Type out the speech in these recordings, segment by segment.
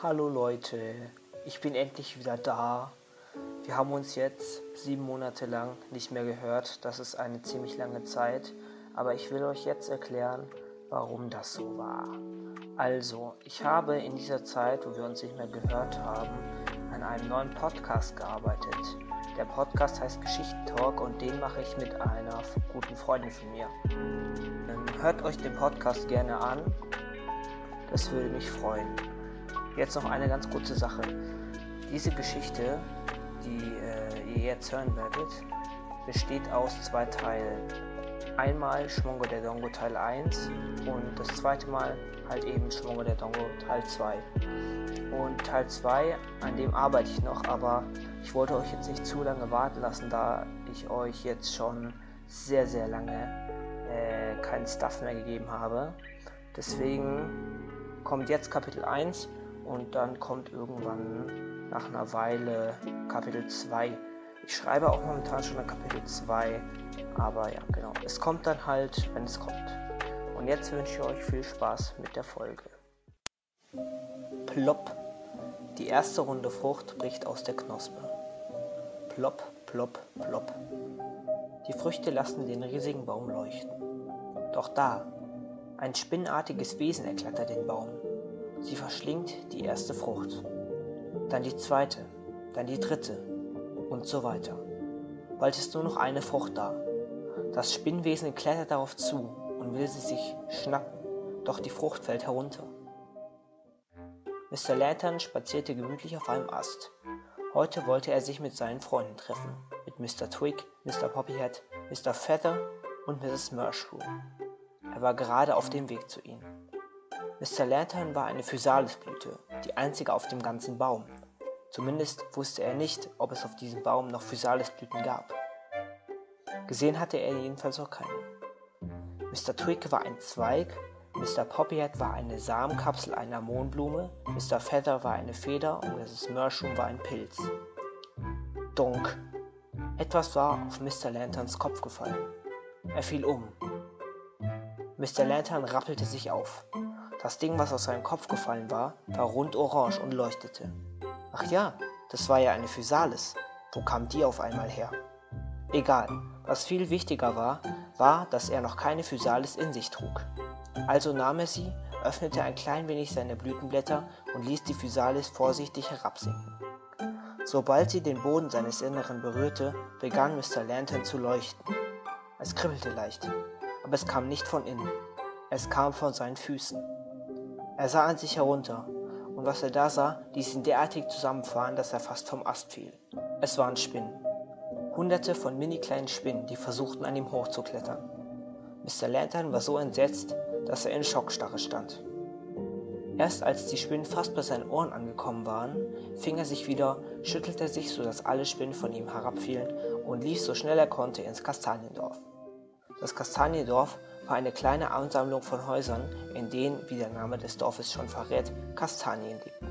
Hallo Leute, ich bin endlich wieder da. Wir haben uns jetzt sieben Monate lang nicht mehr gehört. Das ist eine ziemlich lange Zeit. Aber ich will euch jetzt erklären, warum das so war. Also, ich habe in dieser Zeit, wo wir uns nicht mehr gehört haben, an einem neuen Podcast gearbeitet. Der Podcast heißt Geschichtentalk und den mache ich mit einer guten Freundin von mir. Hört euch den Podcast gerne an. Das würde mich freuen. Jetzt noch eine ganz kurze Sache. Diese Geschichte, die äh, ihr jetzt hören werdet, besteht aus zwei Teilen. Einmal Schmongo der Dongo Teil 1 und das zweite Mal halt eben Schmongo der Dongo Teil 2. Und Teil 2, an dem arbeite ich noch, aber ich wollte euch jetzt nicht zu lange warten lassen, da ich euch jetzt schon sehr, sehr lange äh, keinen Stuff mehr gegeben habe. Deswegen kommt jetzt Kapitel 1 und dann kommt irgendwann nach einer Weile Kapitel 2. Ich schreibe auch momentan schon an Kapitel 2, aber ja, genau. Es kommt dann halt, wenn es kommt. Und jetzt wünsche ich euch viel Spaß mit der Folge. Plopp. Die erste runde Frucht bricht aus der Knospe. Plopp, plopp, plopp. Die Früchte lassen den riesigen Baum leuchten. Doch da, ein spinnartiges Wesen erklettert den Baum. Sie verschlingt die erste Frucht, dann die zweite, dann die dritte und so weiter. Bald ist nur noch eine Frucht da. Das Spinnwesen klettert darauf zu und will sie sich schnappen, doch die Frucht fällt herunter. Mr. Lantern spazierte gemütlich auf einem Ast. Heute wollte er sich mit seinen Freunden treffen, mit Mr. Twig, Mr. Poppyhead, Mr. Feather und Mrs. Mushroom. Er war gerade auf dem Weg zu ihnen. Mr. Lantern war eine Physalis-Blüte, die einzige auf dem ganzen Baum. Zumindest wusste er nicht, ob es auf diesem Baum noch Physalis-Blüten gab. Gesehen hatte er jedenfalls auch keine. Mr. Twig war ein Zweig, Mr. Poppyhead war eine Samenkapsel einer Mohnblume, Mr. Feather war eine Feder und Mrs. Mushroom war ein Pilz. Donk! Etwas war auf Mr. Lanterns Kopf gefallen. Er fiel um. Mr. Lantern rappelte sich auf. Das Ding, was aus seinem Kopf gefallen war, war rund orange und leuchtete. Ach ja, das war ja eine Physalis. Wo kam die auf einmal her? Egal, was viel wichtiger war, war, dass er noch keine Physalis in sich trug. Also nahm er sie, öffnete ein klein wenig seine Blütenblätter und ließ die Physalis vorsichtig herabsinken. Sobald sie den Boden seines Inneren berührte, begann Mr. Lantern zu leuchten. Es kribbelte leicht, aber es kam nicht von innen. Es kam von seinen Füßen. Er sah an sich herunter, und was er da sah, ließ ihn derartig zusammenfahren, dass er fast vom Ast fiel. Es waren Spinnen. Hunderte von mini kleinen Spinnen, die versuchten an ihm hochzuklettern. Mr. Lantern war so entsetzt, dass er in Schockstarre stand. Erst als die Spinnen fast bei seinen Ohren angekommen waren, fing er sich wieder, schüttelte sich, sodass alle Spinnen von ihm herabfielen und lief so schnell er konnte ins Kastaniendorf. Das Kastaniendorf war eine kleine Ansammlung von Häusern, in denen, wie der Name des Dorfes schon verrät, Kastanien lebten.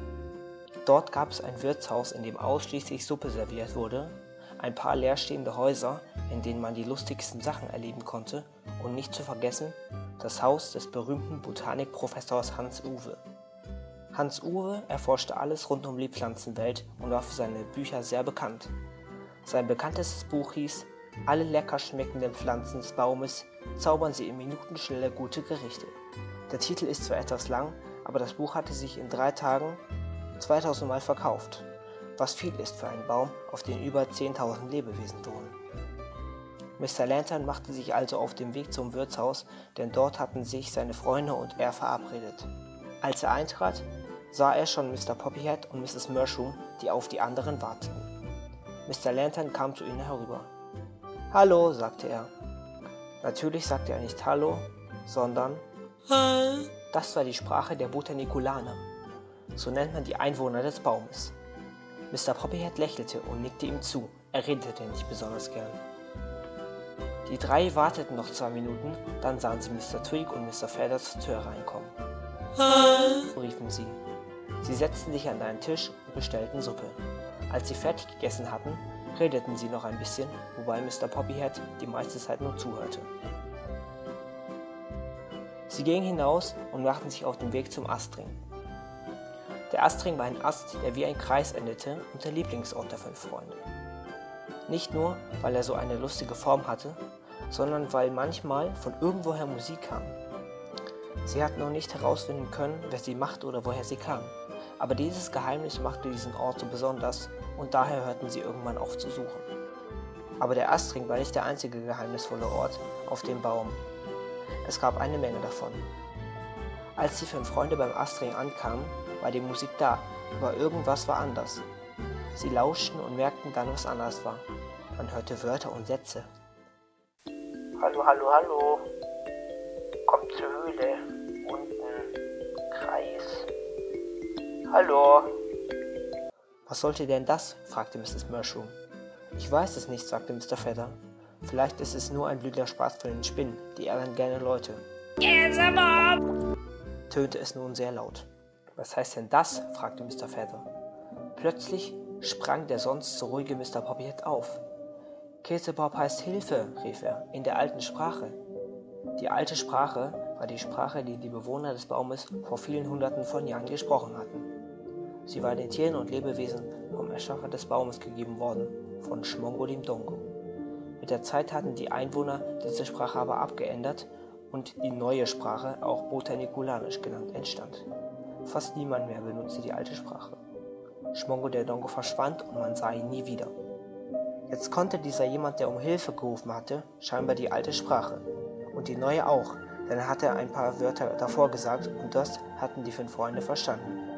Dort gab es ein Wirtshaus, in dem ausschließlich Suppe serviert wurde, ein paar leerstehende Häuser, in denen man die lustigsten Sachen erleben konnte, und nicht zu vergessen das Haus des berühmten Botanikprofessors Hans Uwe. Hans Uwe erforschte alles rund um die Pflanzenwelt und war für seine Bücher sehr bekannt. Sein bekanntestes Buch hieß Alle lecker schmeckenden Pflanzen des Baumes zaubern sie in Minutenschnelle gute Gerichte. Der Titel ist zwar etwas lang, aber das Buch hatte sich in drei Tagen 2000 Mal verkauft, was viel ist für einen Baum, auf dem über 10.000 Lebewesen wohnen. Mr. Lantern machte sich also auf den Weg zum Wirtshaus, denn dort hatten sich seine Freunde und er verabredet. Als er eintrat, sah er schon Mr. Poppyhead und Mrs. Mushroom, die auf die anderen warteten. Mr. Lantern kam zu ihnen herüber. Hallo, sagte er. Natürlich sagte er nicht Hallo, sondern Das war die Sprache der Botaniculaner. So nennt man die Einwohner des Baumes. Mr. Poppyhead lächelte und nickte ihm zu. Er redete nicht besonders gern. Die drei warteten noch zwei Minuten, dann sahen sie Mr. Twig und Mr. Feather zur Tür reinkommen. riefen sie. Sie setzten sich an einen Tisch und bestellten Suppe. Als sie fertig gegessen hatten, redeten sie noch ein bisschen, wobei Mr. Poppyhead die meiste Zeit nur zuhörte. Sie gingen hinaus und machten sich auf den Weg zum Astring. Der Astring war ein Ast, der wie ein Kreis endete und der Lieblingsort der fünf Freunde. Nicht nur, weil er so eine lustige Form hatte, sondern weil manchmal von irgendwoher Musik kam. Sie hatten noch nicht herausfinden können, wer sie machte oder woher sie kam. Aber dieses Geheimnis machte diesen Ort so besonders und daher hörten sie irgendwann auf zu suchen. Aber der Astring war nicht der einzige geheimnisvolle Ort auf dem Baum. Es gab eine Menge davon. Als die fünf Freunde beim Astring ankamen, war die Musik da, aber irgendwas war anders. Sie lauschten und merkten dann, was anders war. Man hörte Wörter und Sätze. Hallo, hallo, hallo. Kommt zur Höhle. Unten. Kreis. Hallo. Was sollte denn das? fragte Mrs. Mushroom. Ich weiß es nicht, sagte Mr. Feather. Vielleicht ist es nur ein blöder Spaß von den Spinnen, die ärgern gerne Leute. tönte es nun sehr laut. Was heißt denn das? fragte Mr. Feather. Plötzlich sprang der sonst so ruhige Mr. Poppyhead auf. Käsebob heißt Hilfe, rief er, in der alten Sprache. Die alte Sprache war die Sprache, die die Bewohner des Baumes vor vielen Hunderten von Jahren gesprochen hatten. Sie war den Tieren und Lebewesen vom Erschaffer des Baumes gegeben worden, von Schmongolim Dongo. Mit der Zeit hatten die Einwohner diese Sprache aber abgeändert und die neue Sprache, auch Botanikulanisch genannt, entstand. Fast niemand mehr benutzte die alte Sprache. Schmongo der Dongo verschwand und man sah ihn nie wieder. Jetzt konnte dieser jemand, der um Hilfe gerufen hatte, scheinbar die alte Sprache. Und die neue auch, denn er hatte ein paar Wörter davor gesagt und das hatten die fünf Freunde verstanden.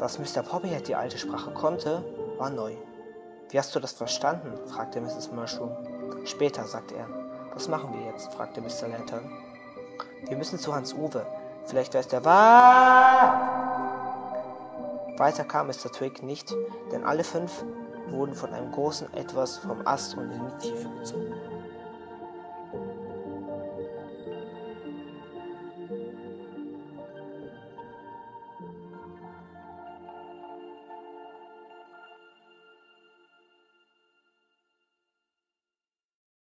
Dass Mr. Poppyhead die alte Sprache konnte, war neu. Wie hast du das verstanden? fragte Mrs. Mushroom. Später, sagte er. Was machen wir jetzt? fragte Mr. Lantern. Wir müssen zu Hans Uwe. Vielleicht weiß der wahr. Weiter kam Mr. Twig nicht, denn alle fünf wurden von einem großen Etwas vom Ast und in die Tiefe gezogen.